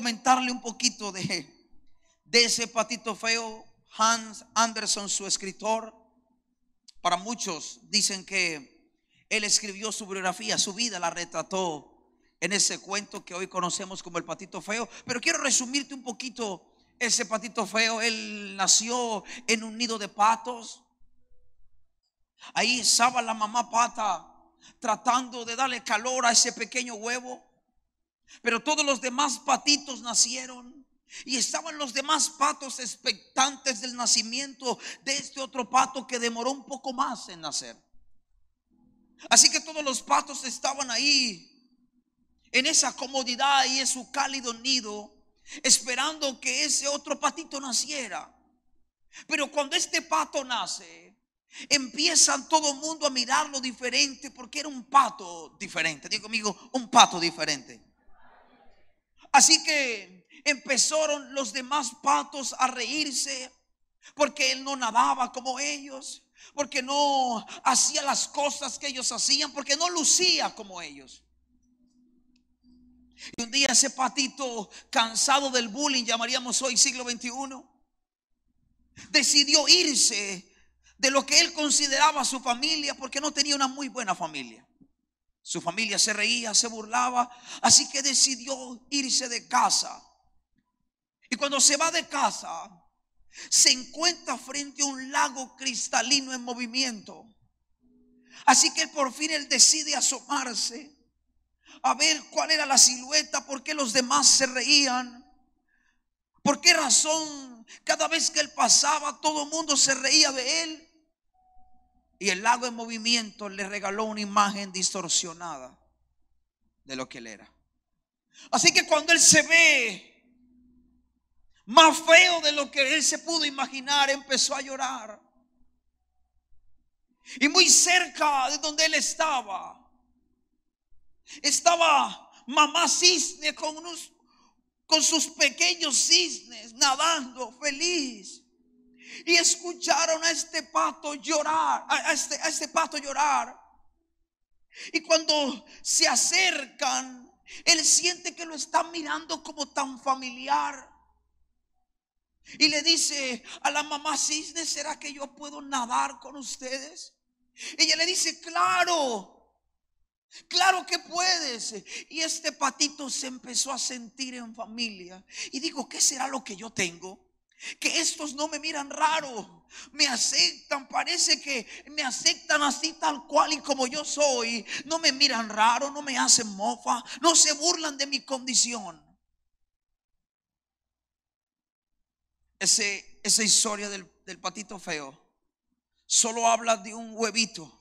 Comentarle un poquito de ese patito feo, Hans Anderson, su escritor. Para muchos dicen que él escribió su biografía, su vida la retrató en ese cuento que hoy conocemos como el patito feo. Pero quiero resumirte un poquito ese patito feo. Él nació en un nido de patos. Ahí estaba la mamá pata tratando de darle calor a ese pequeño huevo. Pero todos los demás patitos nacieron. Y estaban los demás patos expectantes del nacimiento de este otro pato que demoró un poco más en nacer. Así que todos los patos estaban ahí en esa comodidad y en su cálido nido, esperando que ese otro patito naciera. Pero cuando este pato nace, empiezan todo el mundo a mirarlo diferente porque era un pato diferente. Digo conmigo, un pato diferente. Así que empezaron los demás patos a reírse porque él no nadaba como ellos, porque no hacía las cosas que ellos hacían, porque no lucía como ellos. Y un día ese patito cansado del bullying, llamaríamos hoy siglo XXI, decidió irse de lo que él consideraba su familia porque no tenía una muy buena familia. Su familia se reía, se burlaba, así que decidió irse de casa. Y cuando se va de casa, se encuentra frente a un lago cristalino en movimiento. Así que por fin él decide asomarse a ver cuál era la silueta, por qué los demás se reían, por qué razón cada vez que él pasaba todo el mundo se reía de él. Y el lago en movimiento le regaló una imagen distorsionada de lo que él era. Así que cuando él se ve más feo de lo que él se pudo imaginar, empezó a llorar. Y muy cerca de donde él estaba, estaba mamá cisne con, unos, con sus pequeños cisnes nadando feliz. Y escucharon a este pato llorar, a este, a este pato llorar. Y cuando se acercan, él siente que lo están mirando como tan familiar. Y le dice a la mamá cisne, ¿será que yo puedo nadar con ustedes? Ella le dice, claro. Claro que puedes. Y este patito se empezó a sentir en familia. Y digo, ¿qué será lo que yo tengo? Que estos no me miran raro, me aceptan, parece que me aceptan así tal cual y como yo soy. No me miran raro, no me hacen mofa, no se burlan de mi condición. Ese, esa historia del, del patito feo solo habla de un huevito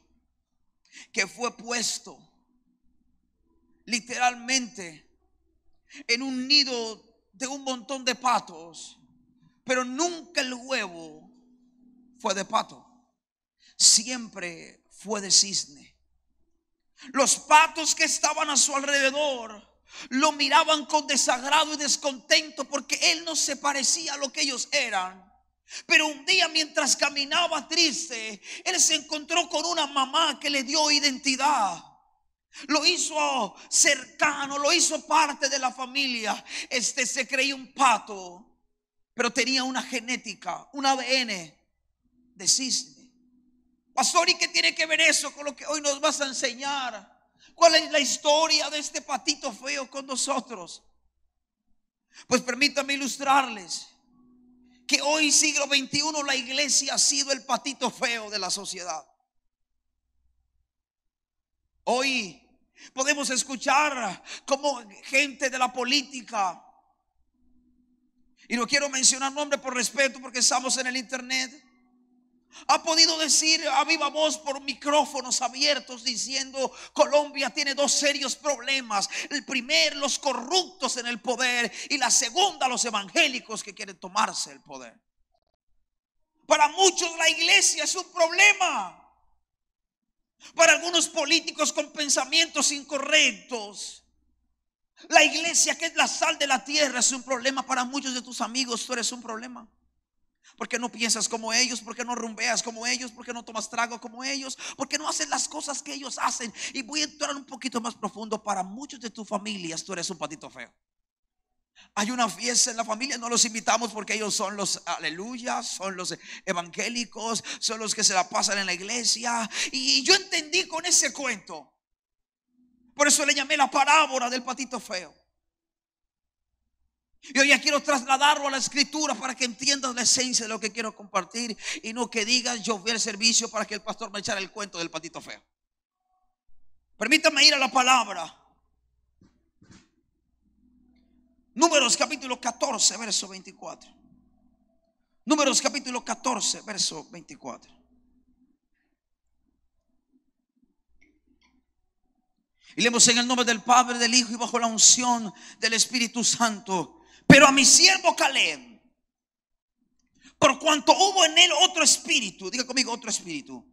que fue puesto literalmente en un nido de un montón de patos, pero nunca el huevo fue de pato, siempre fue de cisne. Los patos que estaban a su alrededor lo miraban con desagrado y descontento porque él no se parecía a lo que ellos eran. Pero un día mientras caminaba triste, él se encontró con una mamá que le dio identidad. Lo hizo cercano, lo hizo parte de la familia. Este se creía un pato, pero tenía una genética, un ADN de cisne. Pastor, ¿y qué tiene que ver eso con lo que hoy nos vas a enseñar? ¿Cuál es la historia de este patito feo con nosotros? Pues permítame ilustrarles que hoy siglo XXI la iglesia ha sido el patito feo de la sociedad. Hoy podemos escuchar como gente de la política, y no quiero mencionar nombre por respeto porque estamos en el internet, ha podido decir a viva voz por micrófonos abiertos diciendo Colombia tiene dos serios problemas. El primer, los corruptos en el poder y la segunda, los evangélicos que quieren tomarse el poder. Para muchos la iglesia es un problema. Para algunos políticos con pensamientos incorrectos. La iglesia que es la sal de la tierra es un problema para muchos de tus amigos. Tú eres un problema. Porque no piensas como ellos, porque no rumbeas como ellos, porque no tomas trago como ellos, porque no haces las cosas que ellos hacen. Y voy a entrar un poquito más profundo. Para muchos de tus familias, tú eres un patito feo. Hay una fiesta en la familia, no los invitamos porque ellos son los aleluyas, son los evangélicos, son los que se la pasan en la iglesia. Y yo entendí con ese cuento. Por eso le llamé la parábola del patito feo. Y hoy ya quiero trasladarlo a la escritura para que entiendas la esencia de lo que quiero compartir y no que digas yo fui al servicio para que el pastor me echara el cuento del patito feo. Permítame ir a la palabra. Números capítulo 14, verso 24. Números capítulo 14, verso 24. Y leemos en el nombre del Padre, del Hijo y bajo la unción del Espíritu Santo. Pero a mi siervo Caleb, por cuanto hubo en él otro espíritu, diga conmigo otro espíritu,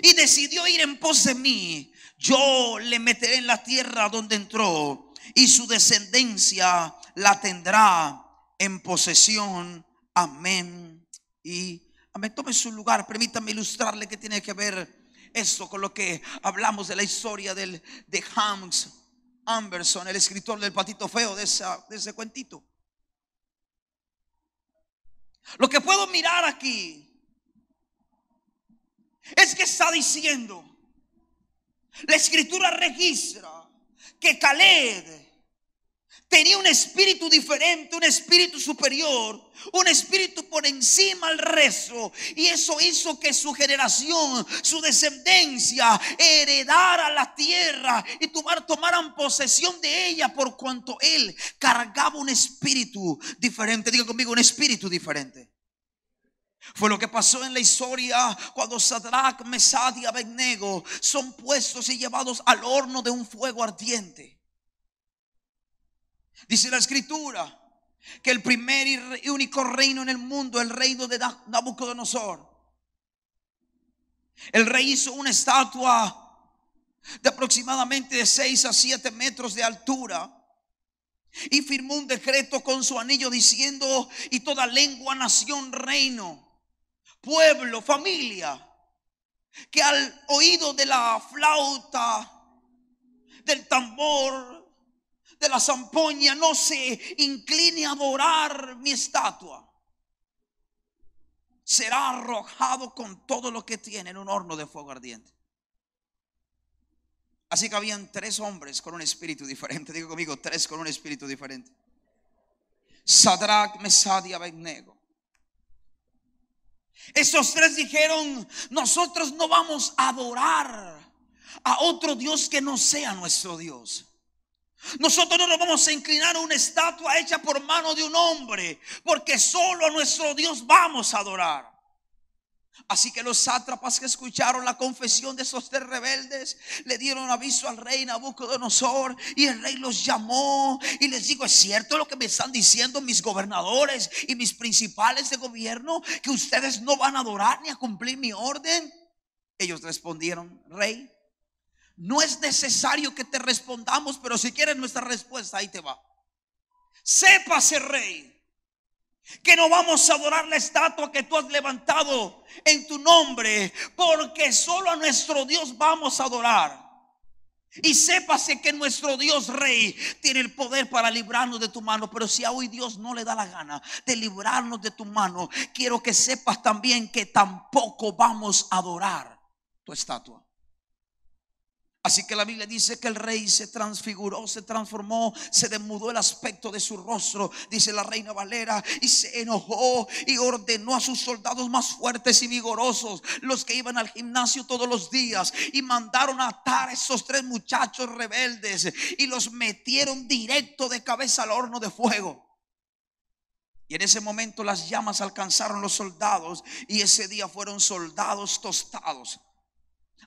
y decidió ir en pos de mí, yo le meteré en la tierra donde entró y su descendencia la tendrá en posesión. Amén. Y amén. Tome su lugar. Permítame ilustrarle que tiene que ver esto con lo que hablamos de la historia del, de Hans Amberson, el escritor del patito feo de, de ese cuentito. Lo que puedo mirar aquí es que está diciendo, la escritura registra que Caleb tenía un espíritu diferente, un espíritu superior, un espíritu por encima al resto. Y eso hizo que su generación, su descendencia, heredara la tierra y tomaran posesión de ella por cuanto él cargaba un espíritu diferente. Diga conmigo, un espíritu diferente. Fue lo que pasó en la historia cuando Sadrach, Mesad y Abednego son puestos y llevados al horno de un fuego ardiente. Dice la escritura que el primer y único reino en el mundo, el reino de Nabucodonosor, el rey hizo una estatua de aproximadamente de 6 a 7 metros de altura y firmó un decreto con su anillo diciendo, y toda lengua, nación, reino, pueblo, familia, que al oído de la flauta, del tambor, de la zampoña no se incline a adorar mi estatua, será arrojado con todo lo que tiene en un horno de fuego ardiente. Así que habían tres hombres con un espíritu diferente. Digo conmigo, tres con un espíritu diferente. Sadrach, Mesad y Abednego. Esos tres dijeron, nosotros no vamos a adorar a otro Dios que no sea nuestro Dios. Nosotros no nos vamos a inclinar a una estatua hecha por mano de un hombre, porque solo a nuestro Dios vamos a adorar. Así que los sátrapas que escucharon la confesión de esos tres rebeldes le dieron aviso al rey Nabucodonosor y el rey los llamó y les dijo, ¿es cierto lo que me están diciendo mis gobernadores y mis principales de gobierno que ustedes no van a adorar ni a cumplir mi orden? Ellos respondieron, rey, no es necesario que te respondamos, pero si quieres nuestra respuesta, ahí te va. Sépase, rey, que no vamos a adorar la estatua que tú has levantado en tu nombre, porque solo a nuestro Dios vamos a adorar. Y sépase que nuestro Dios Rey tiene el poder para librarnos de tu mano. Pero si a hoy Dios no le da la gana de librarnos de tu mano, quiero que sepas también que tampoco vamos a adorar tu estatua. Así que la Biblia dice que el rey se transfiguró, se transformó, se demudó el aspecto de su rostro, dice la reina Valera, y se enojó y ordenó a sus soldados más fuertes y vigorosos, los que iban al gimnasio todos los días, y mandaron a atar a esos tres muchachos rebeldes y los metieron directo de cabeza al horno de fuego. Y en ese momento las llamas alcanzaron los soldados y ese día fueron soldados tostados.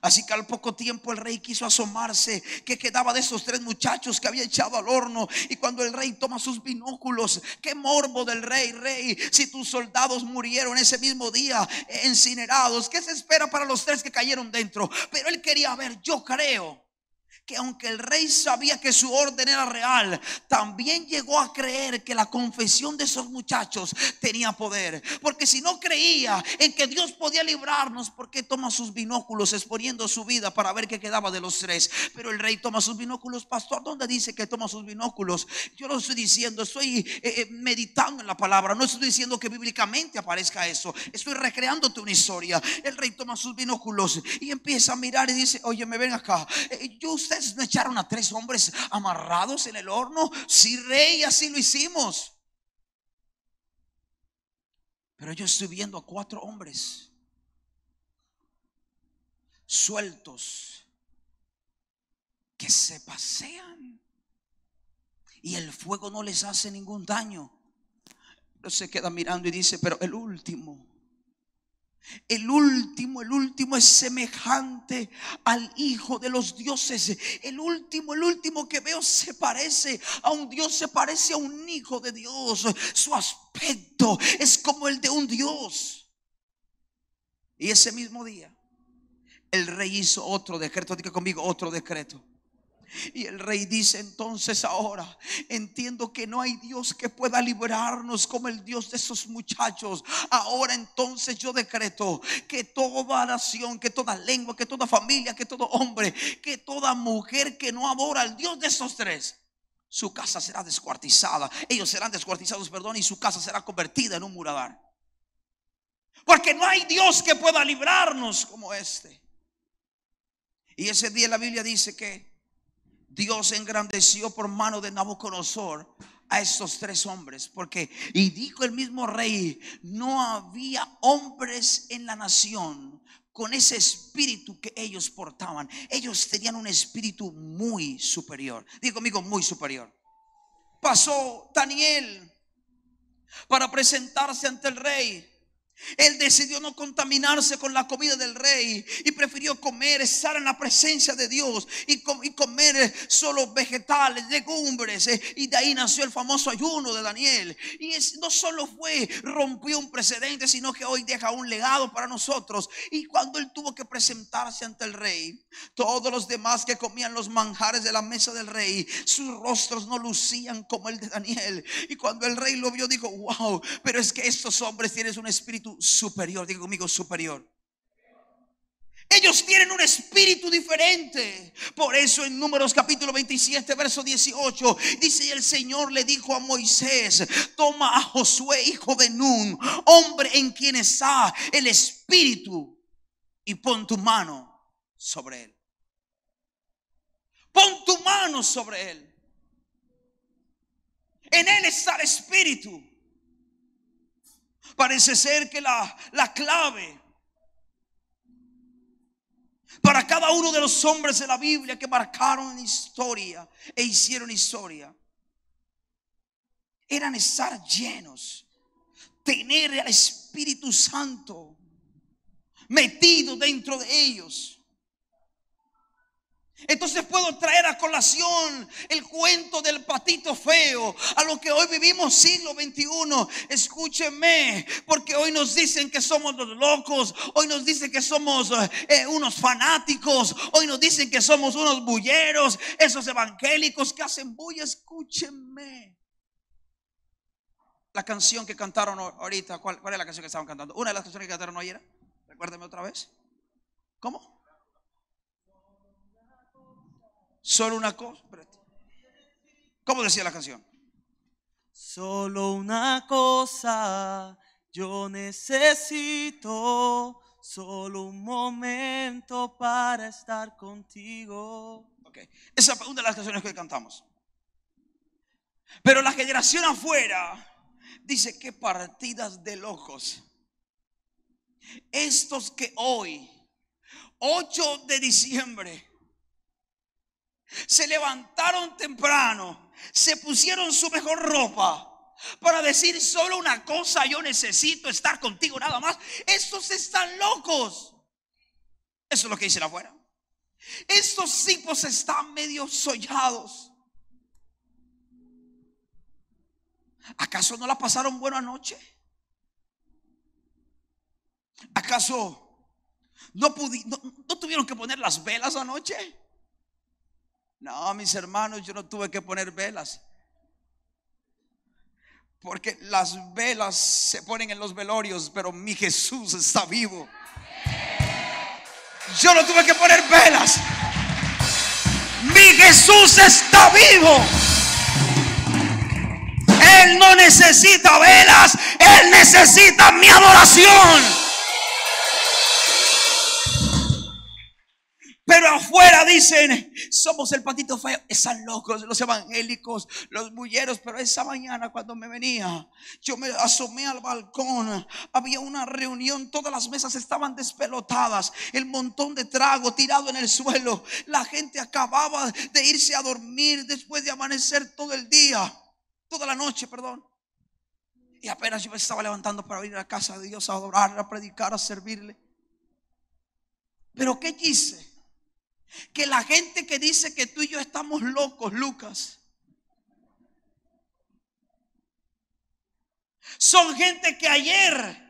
Así que al poco tiempo el rey quiso asomarse que quedaba de esos tres muchachos que había echado al horno. Y cuando el rey toma sus binóculos, qué morbo del rey, rey, si tus soldados murieron ese mismo día incinerados, ¿qué se espera para los tres que cayeron dentro? Pero él quería ver, yo creo que aunque el rey sabía que su orden era real, también llegó a creer que la confesión de esos muchachos tenía poder. Porque si no creía en que Dios podía librarnos, ¿por qué toma sus binóculos exponiendo su vida para ver qué quedaba de los tres? Pero el rey toma sus binóculos, pastor, ¿dónde dice que toma sus binóculos? Yo lo estoy diciendo, estoy eh, eh, meditando en la palabra, no estoy diciendo que bíblicamente aparezca eso, estoy recreándote una historia. El rey toma sus binóculos y empieza a mirar y dice, oye, me ven acá, eh, yo usted no echaron a tres hombres amarrados en el horno? Sí, rey, así lo hicimos. Pero yo estoy viendo a cuatro hombres sueltos que se pasean y el fuego no les hace ningún daño. Pero se queda mirando y dice, pero el último el último, el último es semejante al Hijo de los dioses. El último, el último que veo se parece a un Dios, se parece a un Hijo de Dios. Su aspecto es como el de un Dios. Y ese mismo día, el rey hizo otro decreto. Diga conmigo, otro decreto. Y el rey dice entonces ahora, entiendo que no hay Dios que pueda librarnos como el Dios de esos muchachos. Ahora entonces yo decreto que toda nación, que toda lengua, que toda familia, que todo hombre, que toda mujer que no adora al Dios de esos tres, su casa será descuartizada. Ellos serán descuartizados, perdón, y su casa será convertida en un muradar. Porque no hay Dios que pueda librarnos como este. Y ese día la Biblia dice que Dios engrandeció por mano de Nabucodonosor a estos tres hombres, porque, y dijo el mismo rey, no había hombres en la nación con ese espíritu que ellos portaban. Ellos tenían un espíritu muy superior. Digo conmigo, muy superior. Pasó Daniel para presentarse ante el rey. Él decidió no contaminarse con la comida del rey y prefirió comer, estar en la presencia de Dios y, comer eh, solo vegetales, legumbres. Eh, y de ahí nació el famoso ayuno de Daniel. Y no solo fue, rompió un precedente, sino que hoy deja un legado para nosotros. Y cuando él tuvo que presentarse ante el rey, todos los demás que comían los manjares de la mesa del rey, sus rostros no lucían como el de Daniel. Y cuando el rey lo vio, dijo, wow, pero es que estos hombres tienen un espíritu superior. Diga conmigo, superior. Ellos tienen un espíritu diferente. Por eso en Números capítulo 27, verso 18, dice, y el Señor le dijo a Moisés, toma a Josué, hijo de Nun, hombre en quien está el espíritu, y pon tu mano sobre él. Pon tu mano sobre él. En él está el espíritu. Parece ser que la, la clave para cada uno de los hombres de la Biblia que marcaron historia e hicieron historia eran estar llenos, tener al Espíritu Santo metido dentro de ellos. Entonces puedo traer a colación el cuento del patito feo a lo que hoy vivimos siglo XXI. Escúcheme, porque hoy nos dicen que somos los locos, hoy nos dicen que somos eh, unos fanáticos, hoy nos dicen que somos unos bulleros, esos evangélicos que hacen bulla. Escúcheme. La canción que cantaron ahorita, ¿cuál, ¿cuál es la canción que estaban cantando? Una de las canciones que cantaron ayer. Recuérdeme otra vez. ¿Cómo? Solo una cosa. ¿Cómo decía la canción? Solo una cosa yo necesito, solo un momento para estar contigo. Ok, esa es una de las canciones que cantamos. Pero la generación afuera dice que partidas de locos. Estos que hoy, 8 de diciembre, se levantaron temprano, se pusieron su mejor ropa para decir solo una cosa, yo necesito estar contigo nada más. Estos están locos. Eso es lo que dicen afuera. Estos tipos están medio sollados. ¿Acaso no la pasaron buena noche? ¿Acaso no, no, no tuvieron que poner las velas anoche? No, mis hermanos, yo no tuve que poner velas. Porque las velas se ponen en los velorios, pero mi Jesús está vivo. Yo no tuve que poner velas. Mi Jesús está vivo. Él no necesita velas, Él necesita mi adoración. Pero afuera dicen, somos el patito feo. Están locos los evangélicos, los bulleros. Pero esa mañana cuando me venía, yo me asomé al balcón. Había una reunión, todas las mesas estaban despelotadas. El montón de trago tirado en el suelo. La gente acababa de irse a dormir después de amanecer todo el día. Toda la noche, perdón. Y apenas yo me estaba levantando para ir a la casa de Dios a adorar, a predicar, a servirle. Pero ¿qué quise? Que la gente que dice que tú y yo estamos locos, Lucas, son gente que ayer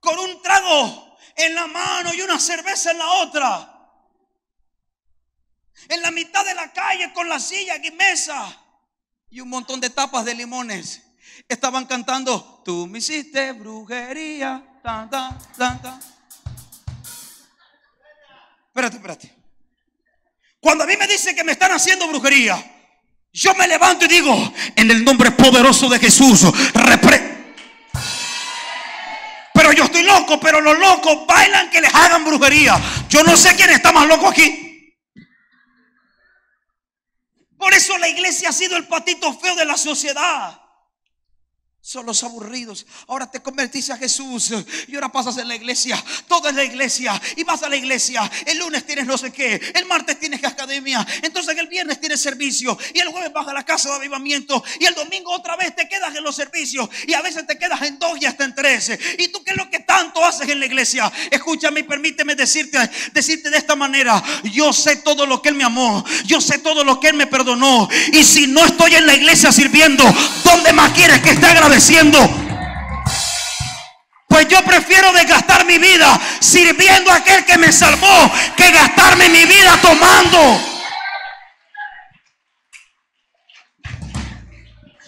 con un trago en la mano y una cerveza en la otra, en la mitad de la calle con la silla y mesa y un montón de tapas de limones, estaban cantando, tú me hiciste brujería. Espérate, espérate. Cuando a mí me dicen que me están haciendo brujería, yo me levanto y digo, en el nombre poderoso de Jesús, pero yo estoy loco, pero los locos bailan que les hagan brujería. Yo no sé quién está más loco aquí. Por eso la iglesia ha sido el patito feo de la sociedad son los aburridos. Ahora te convertiste a Jesús y ahora pasas en la iglesia. Todo es la iglesia y vas a la iglesia. El lunes tienes no sé qué, el martes tienes academia, entonces el viernes tienes servicio y el jueves vas a la casa de avivamiento y el domingo otra vez te quedas en los servicios y a veces te quedas en dos y hasta en tres. ¿Y tú qué es lo que tanto haces en la iglesia? Escúchame y permíteme decirte, decirte de esta manera. Yo sé todo lo que Él me amó. Yo sé todo lo que Él me perdonó. Y si no estoy en la iglesia sirviendo, ¿dónde más quieres que esté agradecido? Pues yo prefiero desgastar mi vida sirviendo a aquel que me salvó que gastarme mi vida tomando.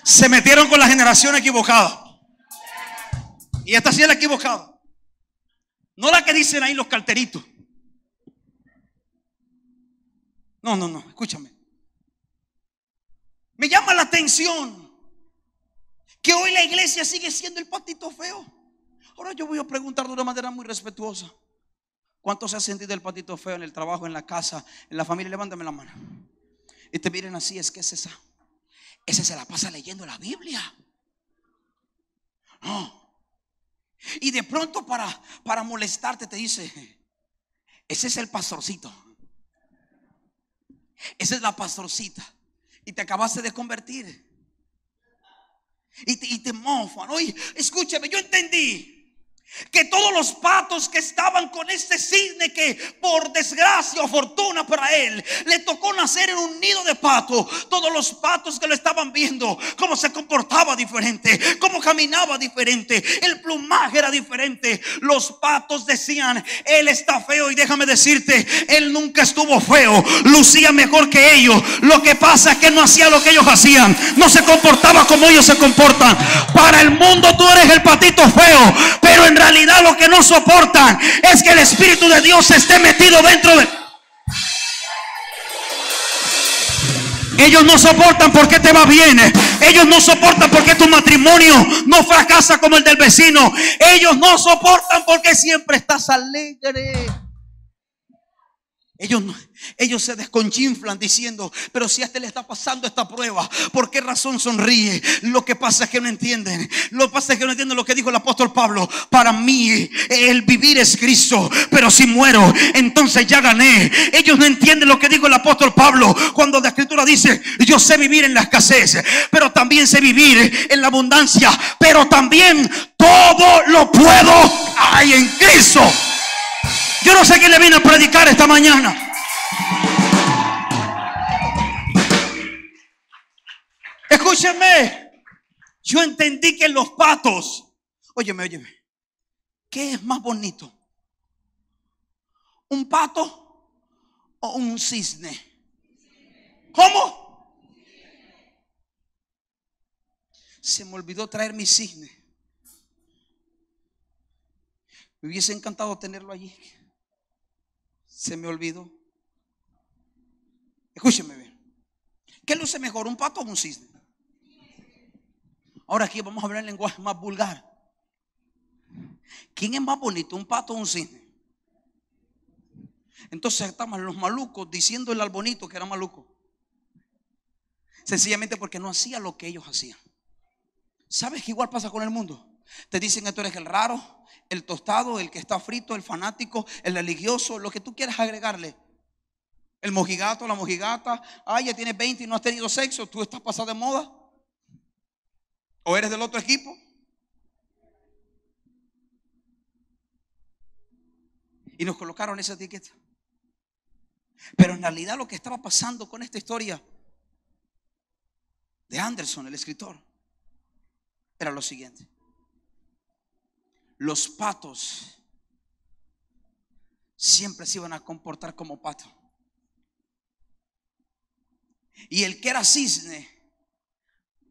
Se metieron con la generación equivocada. Y esta sí es la equivocada. No la que dicen ahí los carteritos. No, no, no, escúchame. Me llama la atención que hoy la iglesia sigue siendo el patito feo. Ahora yo voy a preguntar de una manera muy respetuosa. ¿Cuánto se ha sentido el patito feo en el trabajo, en la casa, en la familia? Levántame la mano. Y te miren así, es que es esa. Ese se la pasa leyendo la Biblia. Y de pronto para, para molestarte te dice, ese es el pastorcito. Esa es la pastorcita. Y te acabaste de convertir. Y te, y te mofan. Oye, escúchame, yo entendí que todos los patos que estaban con este cisne que por desgracia o fortuna para él le tocó nacer en un nido de pato, todos los patos que lo estaban viendo, cómo se comportaba diferente, cómo caminaba diferente, el plumaje era diferente, los patos decían, él está feo y déjame decirte, él nunca estuvo feo, lucía mejor que ellos, lo que pasa es que no hacía lo que ellos hacían, no se comportaba como ellos se comportan, para el mundo tú eres el patito feo, pero en realidad lo que no soportan es que el Espíritu de Dios esté metido dentro de... Ellos no soportan porque te va bien. Ellos no soportan porque tu matrimonio no fracasa como el del vecino. Ellos no soportan porque siempre estás alegre. Ellos, ellos se desconchinflan diciendo, pero si a este le está pasando esta prueba, ¿por qué razón sonríe? Lo que pasa es que no entienden. Lo que pasa es que no entienden lo que dijo el apóstol Pablo. Para mí el vivir es Cristo, pero si muero, entonces ya gané. Ellos no entienden lo que dijo el apóstol Pablo cuando la escritura dice, yo sé vivir en la escasez, pero también sé vivir en la abundancia, pero también todo lo puedo hay en Cristo. Yo no sé quién le vino a predicar esta mañana. Escúcheme. Yo entendí que los patos, óyeme, óyeme, ¿qué es más bonito? ¿Un pato o un cisne? ¿Cómo? Se me olvidó traer mi cisne. Me hubiese encantado tenerlo allí. Se me olvidó. Escúcheme bien. ¿Qué luce mejor, un pato o un cisne? Ahora aquí vamos a hablar en lenguaje más vulgar. ¿Quién es más bonito, un pato o un cisne? Entonces estaban los malucos diciéndole al bonito que era maluco. Sencillamente porque no hacía lo que ellos hacían. ¿Sabes que igual pasa con el mundo? Te dicen que tú eres el raro, el tostado, el que está frito, el fanático, el religioso, lo que tú quieras agregarle. El mojigato, la mojigata. Ah, ya tienes 20 y no has tenido sexo. Tú estás pasado de moda. ¿O eres del otro equipo? Y nos colocaron esa etiqueta. Pero en realidad lo que estaba pasando con esta historia de Anderson, el escritor, era lo siguiente. Los patos siempre se iban a comportar como pato. Y el que era cisne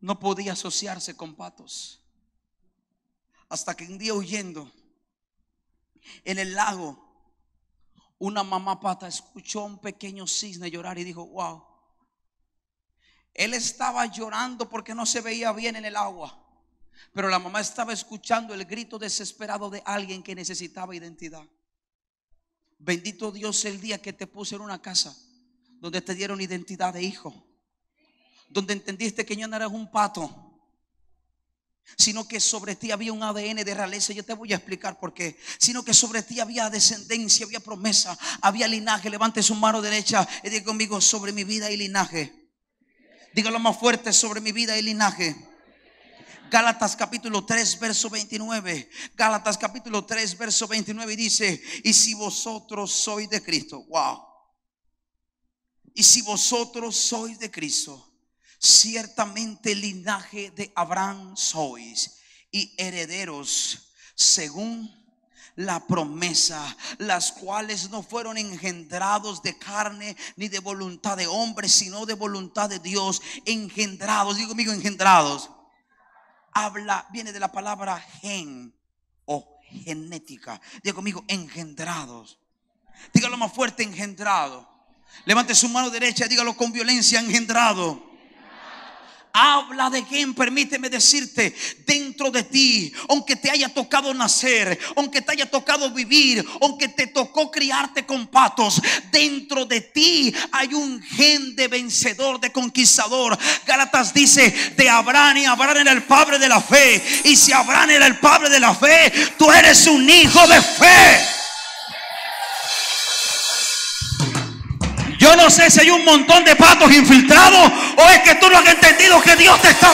no podía asociarse con patos. Hasta que un día huyendo en el lago, una mamá pata escuchó a un pequeño cisne llorar y dijo, wow. Él estaba llorando porque no se veía bien en el agua. Pero la mamá estaba escuchando el grito desesperado de alguien que necesitaba identidad. Bendito Dios el día que te puse en una casa donde te dieron identidad de hijo. Donde entendiste que yo no eras un pato, sino que sobre ti había un ADN de realeza. Yo te voy a explicar por qué. Sino que sobre ti había descendencia, había promesa, había linaje. Levante su mano derecha y diga conmigo sobre mi vida y linaje. Dígalo más fuerte sobre mi vida y linaje. Gálatas capítulo 3, verso 29. Gálatas capítulo 3, verso 29 dice, y si vosotros sois de Cristo, wow. Y si vosotros sois de Cristo, ciertamente linaje de Abraham sois y herederos según la promesa, las cuales no fueron engendrados de carne ni de voluntad de hombre, sino de voluntad de Dios, engendrados, digo conmigo, engendrados. Habla, viene de la palabra gen o genética. Digo conmigo, engendrados. Dígalo más fuerte, engendrado. Levante su mano derecha, dígalo con violencia, engendrado habla de quien, permíteme decirte, dentro de ti, aunque te haya tocado nacer, aunque te haya tocado vivir, aunque te tocó criarte con patos, dentro de ti hay un gen de vencedor, de conquistador. Gálatas dice, de Abraham y Abraham era el padre de la fe. Y si Abraham era el padre de la fe, tú eres un hijo de fe. No sé si hay un montón de patos infiltrados o es que tú no has entendido que Dios te está...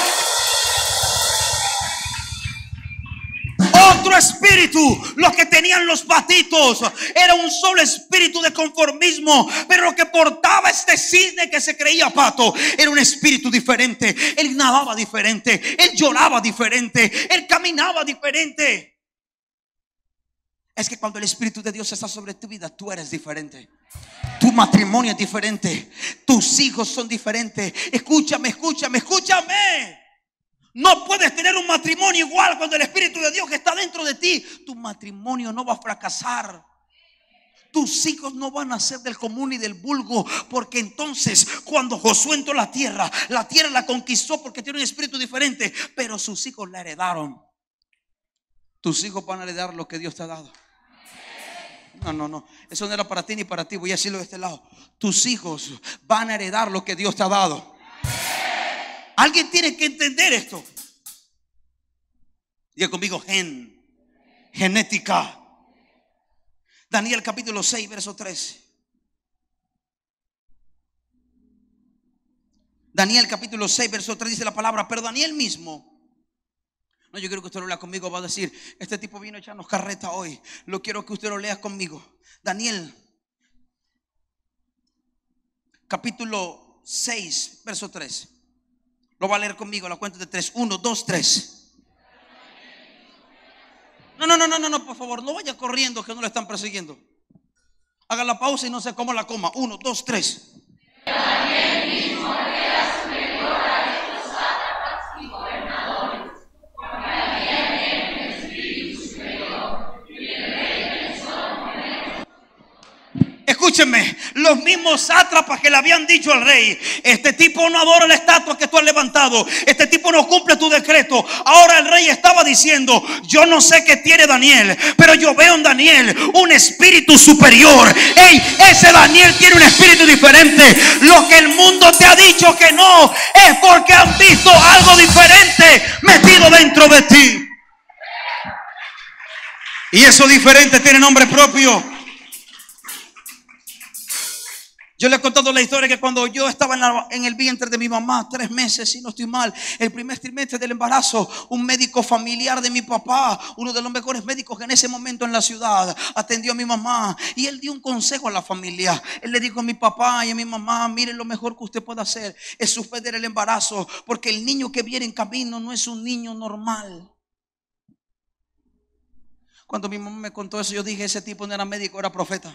Otro espíritu, los que tenían los patitos, era un solo espíritu de conformismo, pero lo que portaba este cisne que se creía pato era un espíritu diferente. Él nadaba diferente, él lloraba diferente, él caminaba diferente. Es que cuando el Espíritu de Dios está sobre tu vida, tú eres diferente. Tu matrimonio es diferente. Tus hijos son diferentes. Escúchame, escúchame, escúchame. No puedes tener un matrimonio igual cuando el Espíritu de Dios está dentro de ti. Tu matrimonio no va a fracasar. Tus hijos no van a ser del común y del vulgo, porque entonces cuando Josué entró a la tierra, la tierra la conquistó porque tiene un espíritu diferente, pero sus hijos la heredaron. Tus hijos van a heredar lo que Dios te ha dado. No, no, no. Eso no era para ti ni para ti. Voy a decirlo de este lado. Tus hijos van a heredar lo que Dios te ha dado. Alguien tiene que entender esto. Diga conmigo, gen. Genética. Daniel capítulo 6, verso 3. Daniel capítulo 6, verso 3 dice la palabra, pero Daniel mismo no, yo quiero que usted lo lea conmigo. Va a decir, este tipo vino a echarnos carreta hoy. Lo quiero que usted lo lea conmigo. Daniel, capítulo 6, verso 3. Lo va a leer conmigo, la cuenta de 3. 1, 2, 3. No, no, no, no, no, por favor, no vaya corriendo que no le están persiguiendo. Haga la pausa y no sé cómo la coma. 1, 2, 3. Los mismos sátrapas que le habían dicho al rey, este tipo no adora la estatua que tú has levantado, este tipo no cumple tu decreto. Ahora el rey estaba diciendo, yo no sé qué tiene Daniel, pero yo veo en Daniel un espíritu superior. Ey, ese Daniel tiene un espíritu diferente. Lo que el mundo te ha dicho que no, es porque han visto algo diferente metido dentro de ti. Y eso diferente tiene nombre propio. Yo le he contado la historia que cuando yo estaba en, el vientre de mi mamá, tres meses, si no estoy mal, el primer trimestre del embarazo, un médico familiar de mi papá, uno de los mejores médicos en ese momento en la ciudad, atendió a mi mamá y él dio un consejo a la familia. Él le dijo a mi papá y a mi mamá, miren lo mejor que usted puede hacer es suspender el embarazo, porque el niño que viene en camino no es un niño normal. Cuando mi mamá me contó eso, yo dije, ese tipo no era médico, era profeta.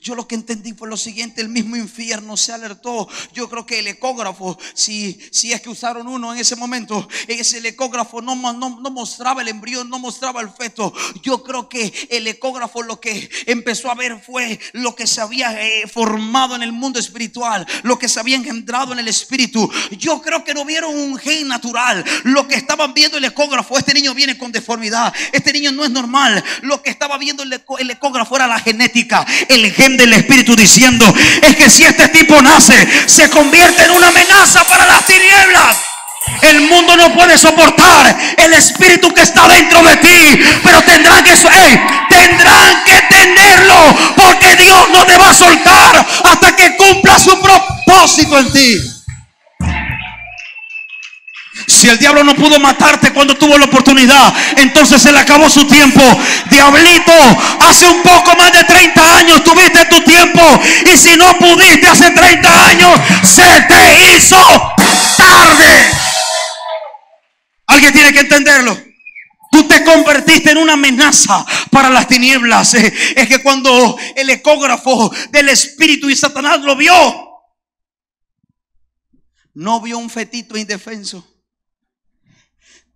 Yo lo que entendí fue lo siguiente, el mismo infierno se alertó. Yo creo que el ecógrafo, si, si es que usaron uno en ese momento, ese ecógrafo no, no, mostraba el embrión, no mostraba el feto. Yo creo que el ecógrafo lo que empezó a ver fue lo que se había eh, formado en el mundo espiritual, lo que se había engendrado en el espíritu. Yo creo que no vieron un gen natural. Lo que estaban viendo el ecógrafo, este niño viene con deformidad, este niño no es normal. Lo que estaba viendo el ecógrafo era la genética el gen del Espíritu diciendo, es que si este tipo nace, se convierte en una amenaza para las tinieblas. El mundo no puede soportar el espíritu que está dentro de ti, pero tendrán que, tendrán que tenerlo, porque Dios no te va a soltar hasta que cumpla su propósito en ti. Si el diablo no pudo matarte cuando tuvo la oportunidad, entonces se le acabó su tiempo. Diablito, hace un poco más de 30 años tuviste tu tiempo. Y si no pudiste hace 30 años, se te hizo tarde. Alguien tiene que entenderlo. Tú te convertiste en una amenaza para las tinieblas. Eh, es que cuando el ecógrafo del Espíritu y Satanás lo vio, no vio un fetito indefenso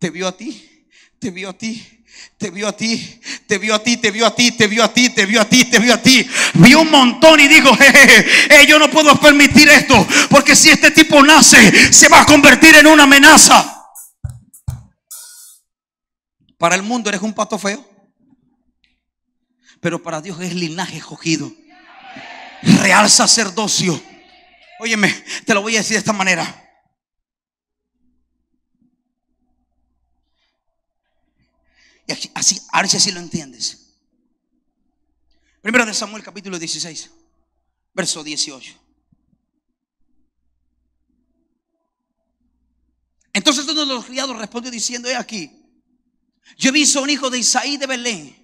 te vio a ti, te vio a ti, te vio a ti, te vio a ti, te vio a ti, te vio a ti, te vio a ti, te vio a ti. Vio un montón y dijo, jeje, yo no puedo permitir esto, porque si este tipo nace, se va a convertir en una amenaza. Para el mundo eres un pato feo, pero para Dios es linaje escogido, real sacerdocio. Óyeme, te lo voy a decir de esta manera. Así, a ver si así lo entiendes. Primero de Samuel capítulo 16, verso 18. Entonces uno de los criados respondió diciendo, he aquí, yo he visto a un hijo de Isaí de Belén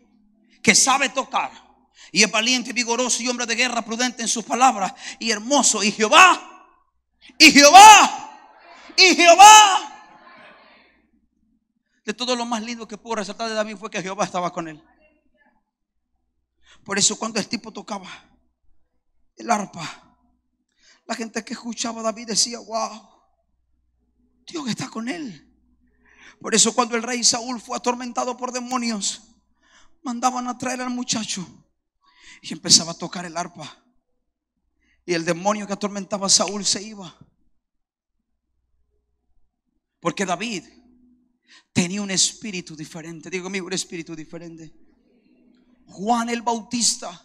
que sabe tocar y es valiente, vigoroso y hombre de guerra, prudente en sus palabras y hermoso. Y Jehová, y Jehová, y Jehová de todo lo más lindo que pudo resaltar de David fue que Jehová estaba con él. Por eso cuando el tipo tocaba el arpa, la gente que escuchaba a David decía, wow, Dios está con él. Por eso cuando el rey Saúl fue atormentado por demonios, mandaban a traer al muchacho y empezaba a tocar el arpa. Y el demonio que atormentaba a Saúl se iba. Porque David tenía un espíritu diferente. Digo conmigo, un espíritu diferente. Juan el Bautista.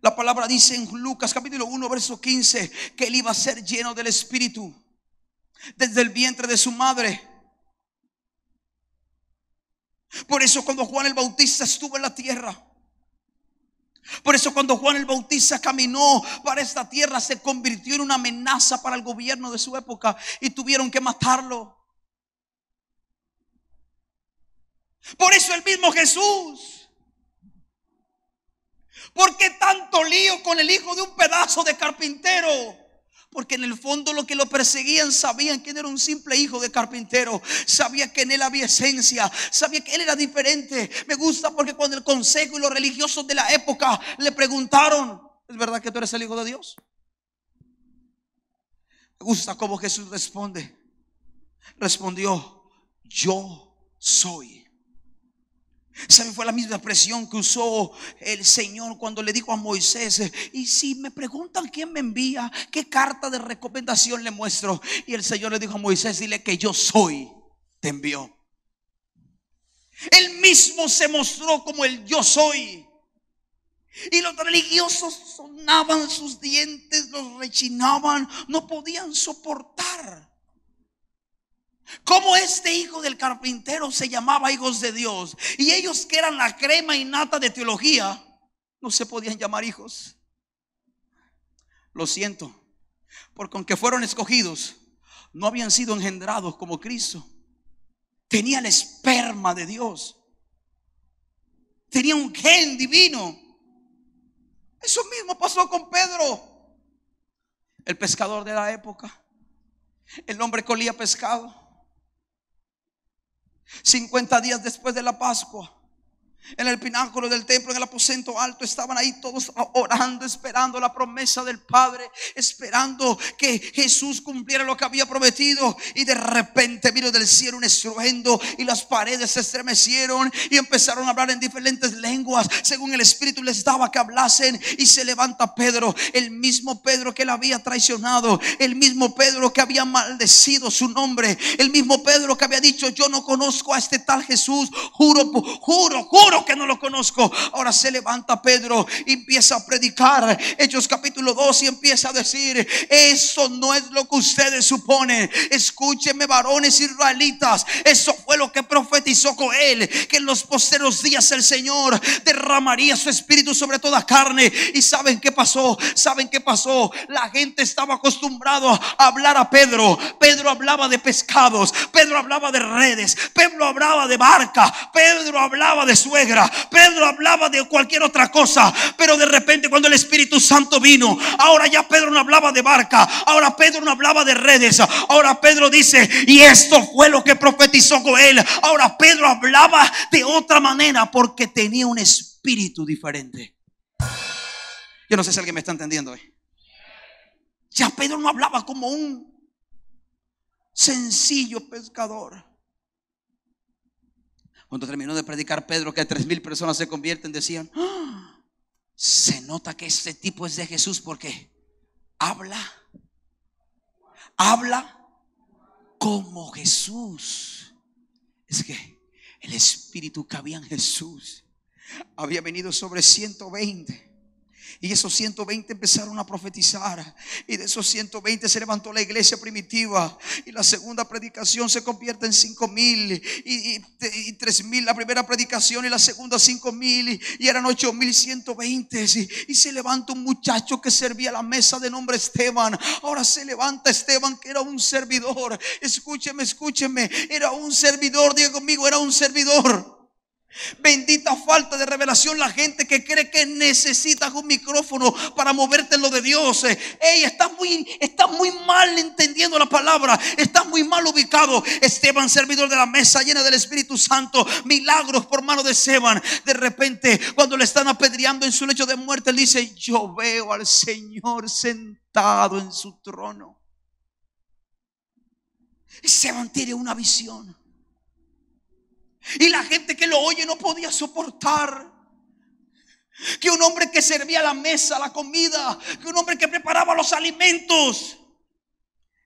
La palabra dice en Lucas capítulo 1, verso 15, que él iba a ser lleno del espíritu desde el vientre de su madre. Por eso cuando Juan el Bautista estuvo en la tierra, por eso cuando Juan el Bautista caminó para esta tierra, se convirtió en una amenaza para el gobierno de su época y tuvieron que matarlo. Por eso el mismo Jesús. ¿Por qué tanto lío con el hijo de un pedazo de carpintero? Porque en el fondo lo que lo perseguían sabían que él era un simple hijo de carpintero. Sabía que en él había esencia. Sabía que él era diferente. Me gusta porque cuando el consejo y los religiosos de la época le preguntaron, ¿Es verdad que tú eres el Hijo de Dios? Me gusta cómo Jesús responde. Respondió, yo soy. ¿Sabe? Fue la misma expresión que usó el Señor cuando le dijo a Moisés, y si me preguntan quién me envía, qué carta de recomendación le muestro. Y el Señor le dijo a Moisés, dile que yo soy, te envió. Él mismo se mostró como el yo soy. Y los religiosos sonaban sus dientes, los rechinaban, no podían soportar. Como este hijo del carpintero se llamaba hijos de Dios y ellos que eran la crema innata de teología, no se podían llamar hijos. Lo siento, porque aunque fueron escogidos, no habían sido engendrados como Cristo. Tenía el esperma de Dios. Tenía un gen divino. Eso mismo pasó con Pedro, el pescador de la época. El hombre colía pescado. 50 días después de la Pascua, en el pináculo del templo, en el aposento alto, estaban ahí todos orando, esperando la promesa del Padre, esperando que Jesús cumpliera lo que había prometido. Y de repente vino del cielo un estruendo y las paredes se estremecieron y empezaron a hablar en diferentes lenguas, según el Espíritu les daba que hablasen. Y se levanta Pedro, el mismo Pedro que le había traicionado, el mismo Pedro que había maldecido su nombre, el mismo Pedro que había dicho: Yo no conozco a este tal Jesús, juro, juro, juro que no lo conozco. Ahora se levanta Pedro y empieza a predicar. Hechos capítulo 2 y empieza a decir, eso no es lo que ustedes suponen. Escúchenme varones israelitas. Eso fue lo que profetizó con él. Que en los posteros días el Señor derramaría su espíritu sobre toda carne. Y saben qué pasó. Saben qué pasó. La gente estaba acostumbrado a hablar a Pedro. Pedro hablaba de pescados. Pedro hablaba de redes. Pedro hablaba de barca. Pedro hablaba de Pedro hablaba de cualquier otra cosa, pero de repente cuando el Espíritu Santo vino, ahora ya Pedro no hablaba de barca, ahora Pedro no hablaba de redes, ahora Pedro dice, y esto fue lo que profetizó con él. Ahora Pedro hablaba de otra manera porque tenía un espíritu diferente. Yo no sé si alguien me está entendiendo. Ya Pedro no hablaba como un sencillo pescador. Cuando terminó de predicar Pedro, que tres mil personas se convierten, decían, ¡Ah! se nota que este tipo es de Jesús porque habla, habla como Jesús. Es que el Espíritu que había en Jesús había venido sobre 120. Y esos 120 empezaron a profetizar. Y de esos 120 se levantó la iglesia primitiva. Y la segunda predicación se convierte en 5 mil. Y, y, 3 mil la primera predicación y la segunda 5 mil. Y eran 8 mil 120. Y, y se levanta un muchacho que servía a la mesa de nombre Esteban. Ahora se levanta Esteban que era un servidor. Escúcheme, escúcheme. Era un servidor. Diga conmigo, era un servidor. Bendita falta de revelación la gente que cree que necesitas un micrófono para moverte en lo de Dios. Ey, estás muy, está muy mal entendiendo la palabra. Estás muy mal ubicado. Esteban, servidor de la mesa llena del Espíritu Santo. Milagros por mano de Esteban. De repente, cuando le están apedreando en su lecho de muerte, él dice, yo veo al Señor sentado en su trono. Esteban tiene una visión. Y la gente que lo oye no podía soportar. Que un hombre que servía la mesa, la comida, que un hombre que preparaba los alimentos,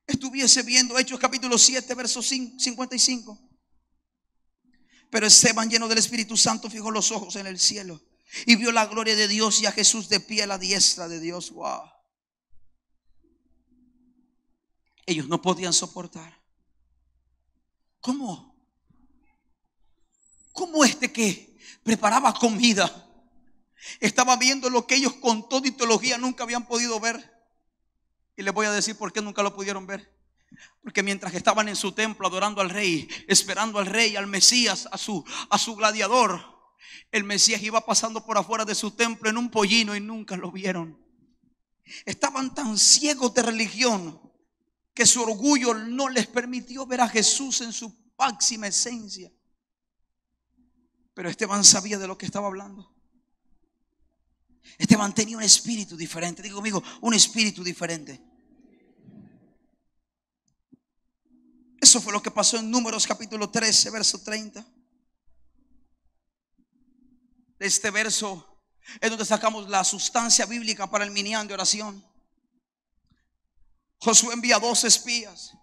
estuviese viendo Hechos capítulo 7, verso 55. Pero Esteban, lleno del Espíritu Santo, fijó los ojos en el cielo y vio la gloria de Dios y a Jesús de pie a la diestra de Dios. Wow. Ellos no podían soportar. ¿Cómo? ¿Cómo este que preparaba comida estaba viendo lo que ellos con toda teología nunca habían podido ver? Y les voy a decir por qué nunca lo pudieron ver. Porque mientras estaban en su templo adorando al rey, esperando al rey, al Mesías, a su, a su gladiador, el Mesías iba pasando por afuera de su templo en un pollino y nunca lo vieron. Estaban tan ciegos de religión que su orgullo no les permitió ver a Jesús en su máxima esencia. Pero Esteban sabía de lo que estaba hablando. Esteban tenía un espíritu diferente. Digo conmigo, un espíritu diferente. Eso fue lo que pasó en Números capítulo 13, verso 30. De este verso es donde sacamos la sustancia bíblica para el minián de oración. Josué envía dos espías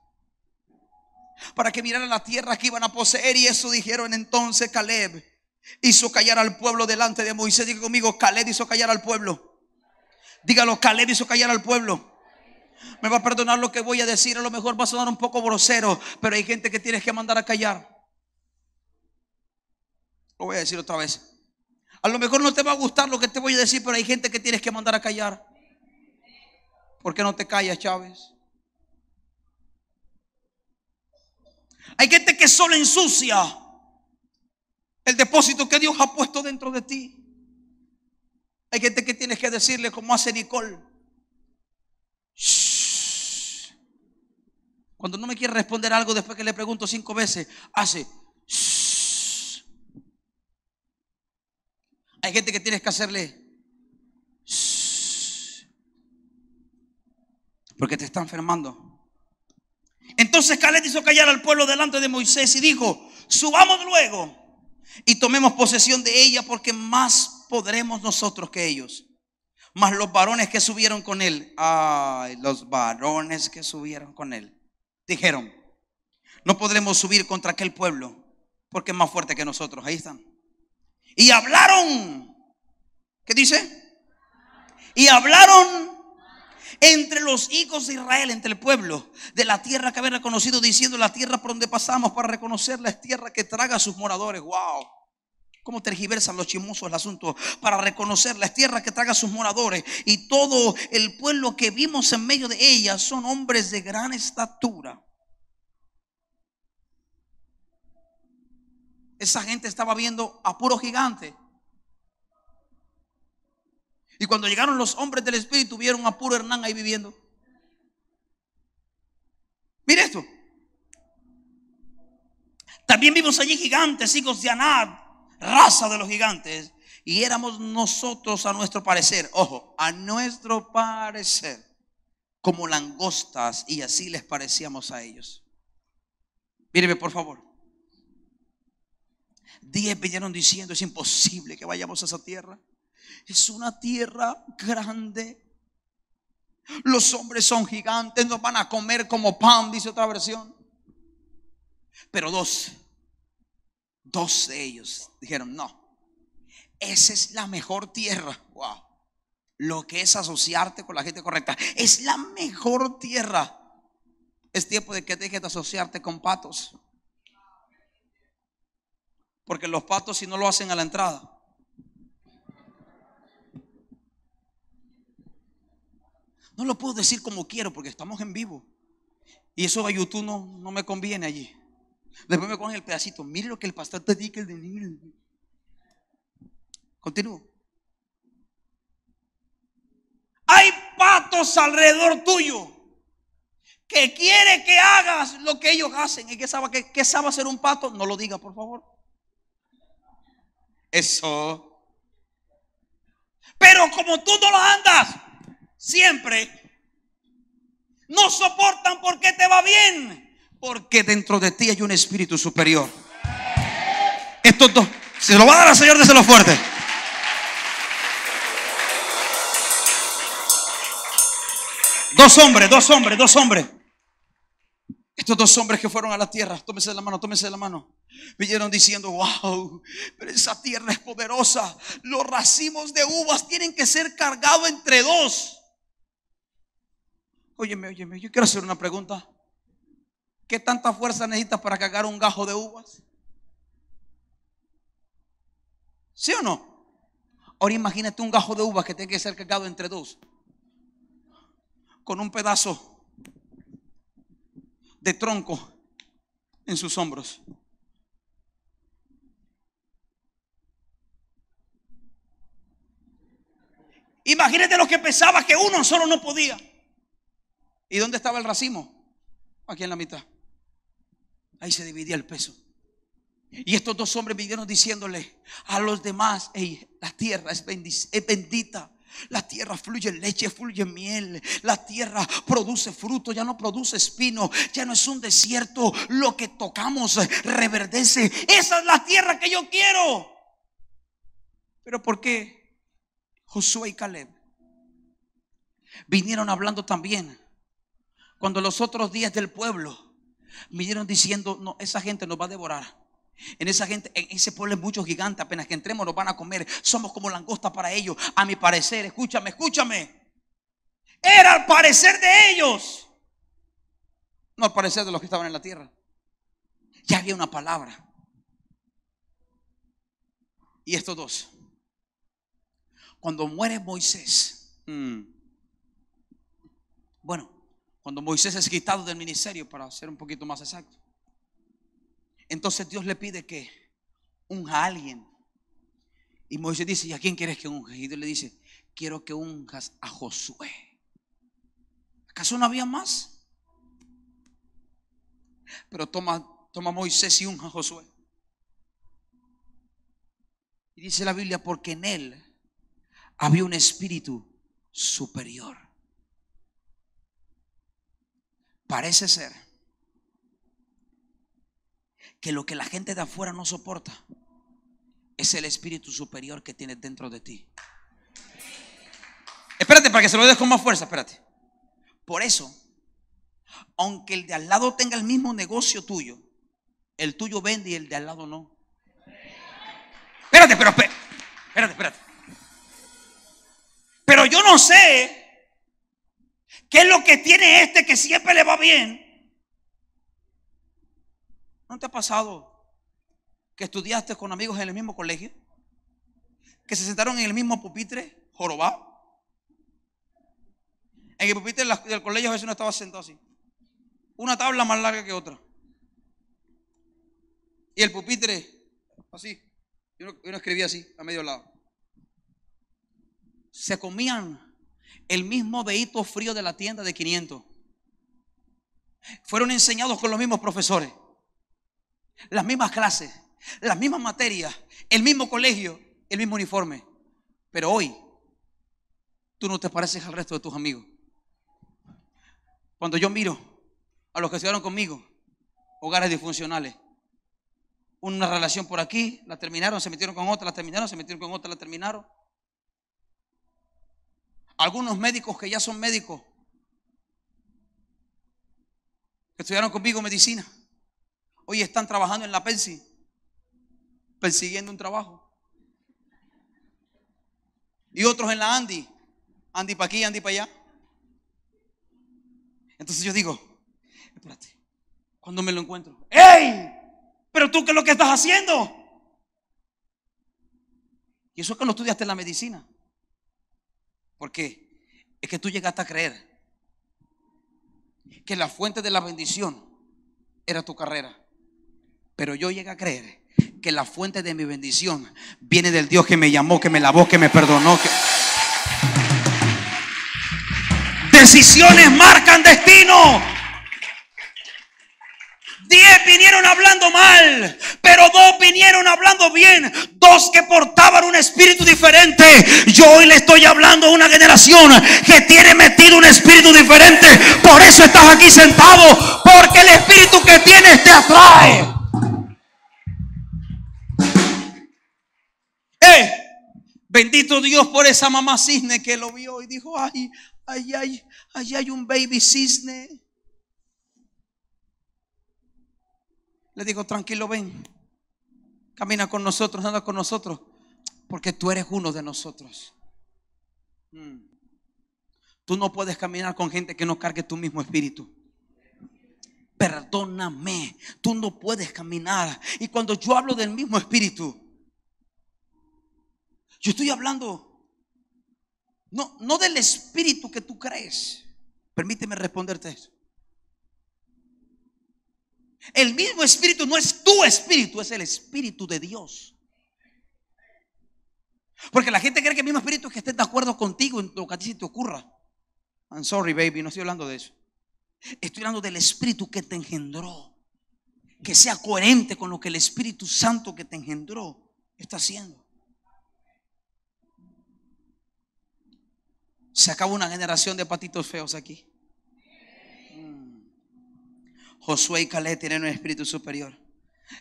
para que miraran la tierra que iban a poseer y eso dijeron entonces Caleb hizo callar al pueblo delante de Moisés. Diga conmigo, Caleb hizo callar al pueblo. Dígalo, Caleb hizo callar al pueblo. Me va a perdonar lo que voy a decir, a lo mejor va a sonar un poco grosero, pero hay gente que tienes que mandar a callar. Lo voy a decir otra vez. A lo mejor no te va a gustar lo que te voy a decir, pero hay gente que tienes que mandar a callar. ¿Por qué no te callas, Chávez? Hay gente que solo ensucia el depósito que Dios ha puesto dentro de ti. Hay gente que tienes que decirle como hace Nicole. Cuando no me quiere responder algo después que le pregunto cinco veces, hace. Hay gente que tienes que hacerle. Porque te está enfermando. Entonces Caleb hizo callar al pueblo delante de Moisés y dijo, subamos luego y tomemos posesión de ella porque más podremos nosotros que ellos. Más los varones que subieron con él, ay, los varones que subieron con él, dijeron, no podremos subir contra aquel pueblo porque es más fuerte que nosotros. Ahí están. Y hablaron, ¿qué dice? Y hablaron entre los hijos de Israel, entre el pueblo de la tierra que había reconocido, diciendo la tierra por donde pasamos para reconocerla es tierra que traga a sus moradores. Wow. ¿Cómo tergiversan los chismosos el asunto? Para reconocerla es tierra que traga sus moradores. Y todo el pueblo que vimos en medio de ella son hombres de gran estatura. Esa gente estaba viendo a puro gigante. Y cuando llegaron los hombres del Espíritu, vieron a puro Hernán ahí viviendo. Mire esto. También vimos allí gigantes, hijos de Anad, raza de los gigantes. Y éramos nosotros a nuestro parecer, ojo, a nuestro parecer, como langostas y así les parecíamos a ellos. Míreme por favor. Diez vinieron diciendo, es imposible que vayamos a esa tierra. Es una tierra grande. Los hombres son gigantes, nos van a comer como pan, dice otra versión. Pero dos, dos de ellos dijeron, no, esa es la mejor tierra. Wow. Lo que es asociarte con la gente correcta. Es la mejor tierra. Es tiempo de que dejes de asociarte con patos. Porque los patos si no lo hacen a la entrada. No lo puedo decir como quiero porque estamos en vivo. Y eso a YouTube no, no me conviene allí. Después me cogen el pedacito. Mire lo que el pastor te dice. Continúo. Hay patos alrededor tuyo que quiere que hagas lo que ellos hacen. ¿Y que sabe, que, sabe hacer un pato? No lo diga, por favor. Eso. Pero como tú no lo andas, siempre, no soportan porque te va bien, porque dentro de ti hay un espíritu superior. Estos dos, se lo va a dar al Señor, lo fuerte. Dos hombres, dos hombres, dos hombres. Estos dos hombres que fueron a la tierra, tómese de la mano, tómese de la mano. Vinieron diciendo, wow, pero esa tierra es poderosa. Los racimos de uvas tienen que ser cargados entre dos. Óyeme, óyeme, yo quiero hacer una pregunta. ¿Qué tanta fuerza necesitas para cargar un gajo de uvas? ¿Sí o no? Ahora imagínate un gajo de uvas que tiene que ser cargado entre dos. Con un pedazo de tronco en sus hombros. Imagínate lo que pesaba que uno solo no podía. ¿Y dónde estaba el racimo? Aquí en la mitad. Ahí se dividía el peso. Y estos dos hombres vinieron diciéndole a los demás, la tierra es, bendita, La tierra fluye leche, fluye miel. La tierra produce fruto, ya no produce espino, ya no es un desierto. Lo que tocamos reverdece. Esa es la tierra que yo quiero. Pero ¿por qué Josué y Caleb vinieron hablando también? Cuando los otros días del pueblo vinieron diciendo, no, esa gente nos va a devorar. En esa gente, en ese pueblo hay muchos gigantes, apenas que entremos nos van a comer. Somos como langosta para ellos. A mi parecer, escúchame, escúchame. Era al parecer de ellos. No al parecer de los que estaban en la tierra. Ya había una palabra. Y estos dos. Cuando muere Moisés. Hmm, bueno, cuando Moisés es quitado del ministerio, para ser un poquito más exacto. Entonces Dios le pide que unja a alguien. Y Moisés dice, ¿y a quién quieres que unja? Y Dios le dice, quiero que unjas a Josué. ¿Acaso no había más? Pero toma, toma Moisés y unja a Josué. Y dice la Biblia, porque en él había un espíritu superior. Parece ser que lo que la gente de afuera no soporta es el espíritu superior que tienes dentro de ti. Espérate para que se lo des con más fuerza, espérate. Por eso, aunque el de al lado tenga el mismo negocio tuyo, el tuyo vende y el de al lado no. Espérate, pero espérate, espérate. Pero yo no sé qué es lo que tiene este que siempre le va bien ¿No te ha pasado que estudiaste con amigos en el mismo colegio? Que se sentaron en el mismo pupitre, jorobado. En el pupitre del colegio a veces uno estaba sentado así. Una tabla más larga que otra. Y el pupitre, así. Yo no, escribía así, a medio lado. Se comían el mismo dedito frío de la tienda de 500. Fueron enseñados con los mismos profesores las mismas clases, las mismas materias, el mismo colegio, el mismo uniforme. Pero hoy tú no te pareces al resto de tus amigos. Cuando yo miro a los que estudiaron conmigo, hogares disfuncionales, una relación por aquí, la terminaron, se metieron con otra, la terminaron, se metieron con otra, la terminaron. Algunos médicos que ya son médicos, que estudiaron conmigo medicina Hoy están trabajando en la Pensi, persiguiendo un trabajo. Y otros en la Andy, Andy para aquí, Andy para allá. Entonces yo digo, espérate, cuando me lo encuentro, ¡Ey! ¿Pero tú qué es lo que estás haciendo? Y eso es que no estudiaste la medicina. ¿Por qué? Es que tú llegaste a creer que la fuente de la bendición era tu carrera. Pero yo llegué a creer que la fuente de mi bendición viene del Dios que me llamó, que me lavó, que me perdonó. Decisiones marcan destino. Diez vinieron hablando mal, pero dos vinieron hablando bien. Dos que portaban un espíritu diferente. Yo hoy le estoy hablando a una generación que tiene metido un espíritu diferente. Por eso estás aquí sentado, porque el espíritu que tienes te atrae. Bendito Dios por esa mamá cisne que lo vio y dijo, ay, ay, ay, ay, hay un baby cisne. Le digo, tranquilo, ven. Camina con nosotros, anda con nosotros, porque tú eres uno de nosotros. Mm. Tú no puedes caminar con gente que no cargue tu mismo espíritu. Perdóname, tú no puedes caminar. Y cuando yo hablo del mismo espíritu, yo estoy hablando no, no del espíritu que tú crees. Permíteme responderte eso. El mismo espíritu no es tu espíritu, es el espíritu de Dios. Porque la gente cree que el mismo espíritu es que esté de acuerdo contigo en lo que a ti se te ocurra. I'm sorry, baby, no estoy hablando de eso. Estoy hablando del espíritu que te engendró. Que sea coherente con lo que el Espíritu Santo que te engendró está haciendo. Se acaba una generación de patitos feos aquí. Josué y Caleb tienen un espíritu superior.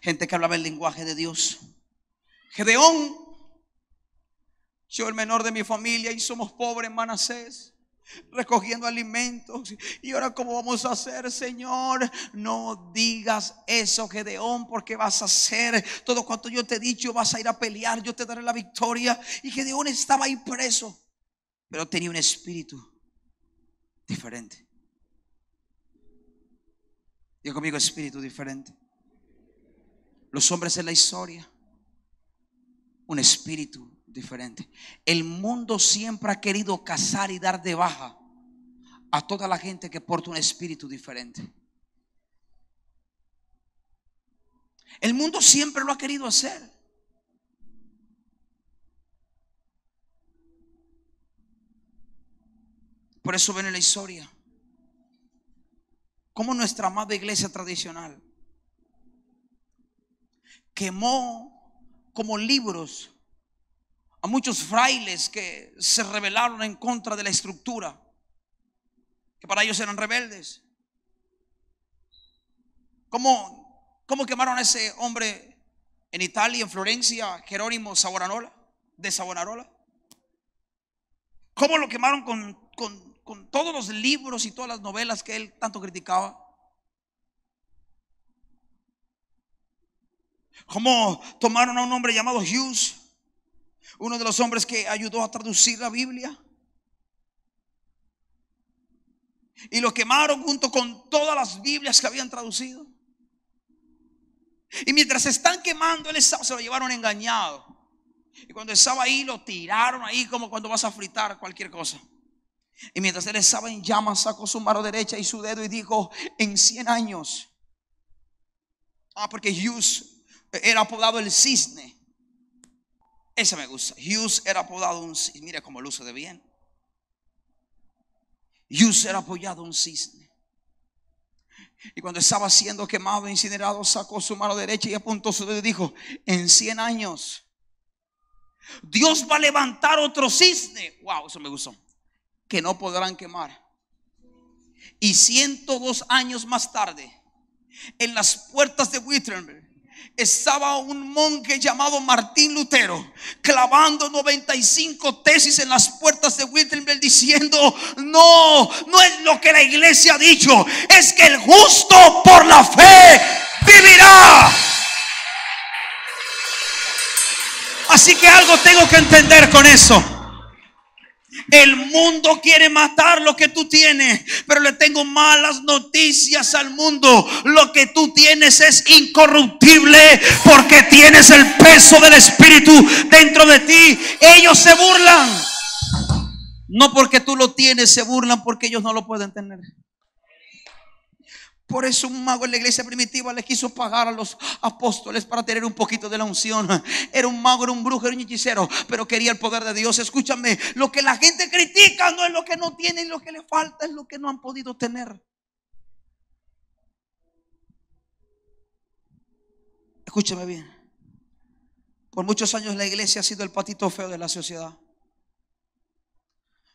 Gente que hablaba el lenguaje de Dios. Gedeón, yo el menor de mi familia y somos pobres en Manasés recogiendo alimentos. Y ahora, ¿cómo vamos a hacer, Señor? No digas eso, Gedeón, porque vas a hacer todo cuanto yo te he dicho. Vas a ir a pelear, yo te daré la victoria. Y Gedeón estaba ahí preso, pero tenía un espíritu diferente. Digo conmigo, espíritu diferente. Los hombres en la historia, un espíritu diferente. El mundo siempre ha querido cazar y dar de baja a toda la gente que porta un espíritu diferente. El mundo siempre lo ha querido hacer. Por eso ven en la historia como nuestra amada iglesia tradicional quemó como libros a muchos frailes que se rebelaron en contra de la estructura, que para ellos eran rebeldes. ¿Cómo, cómo quemaron a ese hombre en Italia, en Florencia, Jerónimo Savonarola, de Savonarola? ¿Cómo lo quemaron con, con, con todos los libros y todas las novelas que él tanto criticaba? ¿Cómo tomaron a un hombre llamado Hughes? uno de los hombres que ayudó a traducir la Biblia. Y lo quemaron junto con todas las Biblias que habían traducido. Y mientras están quemando, él se lo llevaron engañado. Y cuando estaba ahí, lo tiraron ahí como cuando vas a fritar cualquier cosa. Y mientras él estaba en llamas, sacó su mano derecha y su dedo y dijo, en 100 años. Ah, porque Hughes era apodado el cisne. Ese me gusta. Hughes era apodado un cisne. Mira cómo luce de bien. Hughes era apoyado un cisne. Y cuando estaba siendo quemado, incinerado, sacó su mano derecha y apuntó su dedo y dijo, en 100 años, Dios va a levantar otro cisne. Wow, eso me gustó. Que no podrán quemar. Y 102 años más tarde, en las puertas de Wittenberg, estaba un monje llamado Martín Lutero clavando 95 tesis en las puertas de Wittenberg diciendo, no, no es lo que la iglesia ha dicho, es que el justo por la fe vivirá. Así que algo tengo que entender con eso. El mundo quiere matar lo que tú tienes, pero le tengo malas noticias al mundo. Lo que tú tienes es incorruptible porque tienes el peso del Espíritu dentro de ti. Ellos se burlan. No porque tú lo tienes, se burlan porque ellos no lo pueden tener. Por eso un mago en la iglesia primitiva le quiso pagar a los apóstoles para tener un poquito de la unción. Era un mago, era un brujo, era un hechicero, pero quería el poder de Dios. Escúchame, lo que la gente critica no es lo que no tienen, lo que le falta es lo que no han podido tener. Escúchame bien. Por muchos años la iglesia ha sido el patito feo de la sociedad.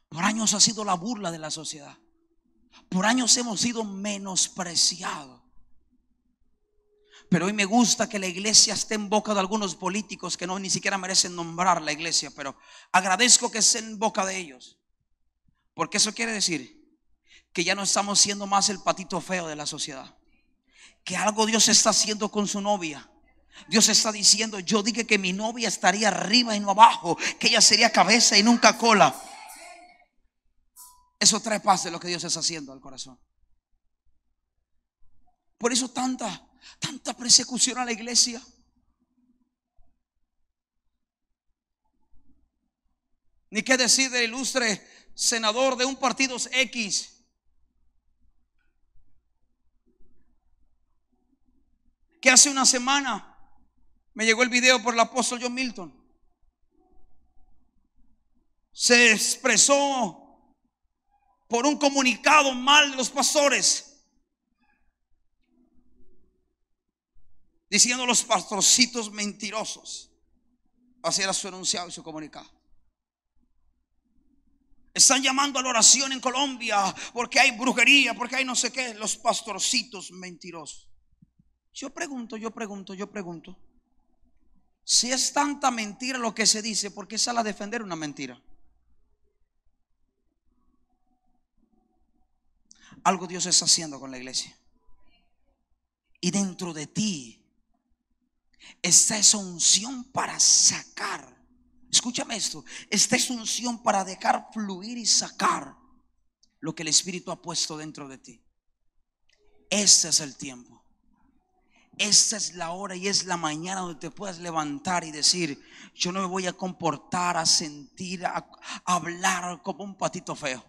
Por años ha sido la burla de la sociedad. Por años hemos sido menospreciados. Pero hoy me gusta que la iglesia esté en boca de algunos políticos que no ni siquiera merecen nombrar la iglesia, pero agradezco que esté en boca de ellos. Porque eso quiere decir que ya no estamos siendo más el patito feo de la sociedad. Que algo Dios está haciendo con su novia. Dios está diciendo, yo dije que mi novia estaría arriba y no abajo, que ella sería cabeza y nunca cola. Eso trae paz de lo que Dios está haciendo al corazón. Por eso tanta, tanta persecución a la iglesia. Ni qué decir del ilustre senador de un partido X. Que hace una semana me llegó el video por el apóstol John Milton. Se expresó por un comunicado mal de los pastores. Diciendo los pastorcitos mentirosos. Así era su enunciado y su comunicado. Están llamando a la oración en Colombia porque hay brujería, porque hay no sé qué, los pastorcitos mentirosos. Yo pregunto, yo pregunto, yo pregunto. Si es tanta mentira lo que se dice, ¿por qué sale a defender una mentira? Algo Dios está haciendo con la iglesia. Y dentro de ti está esa unción para sacar. Escúchame esto. Esta es unción para dejar fluir y sacar lo que el Espíritu ha puesto dentro de ti. Este es el tiempo. Esta es la hora y es la mañana donde te puedas levantar y decir, yo no me voy a comportar, a sentir, a, hablar como un patito feo.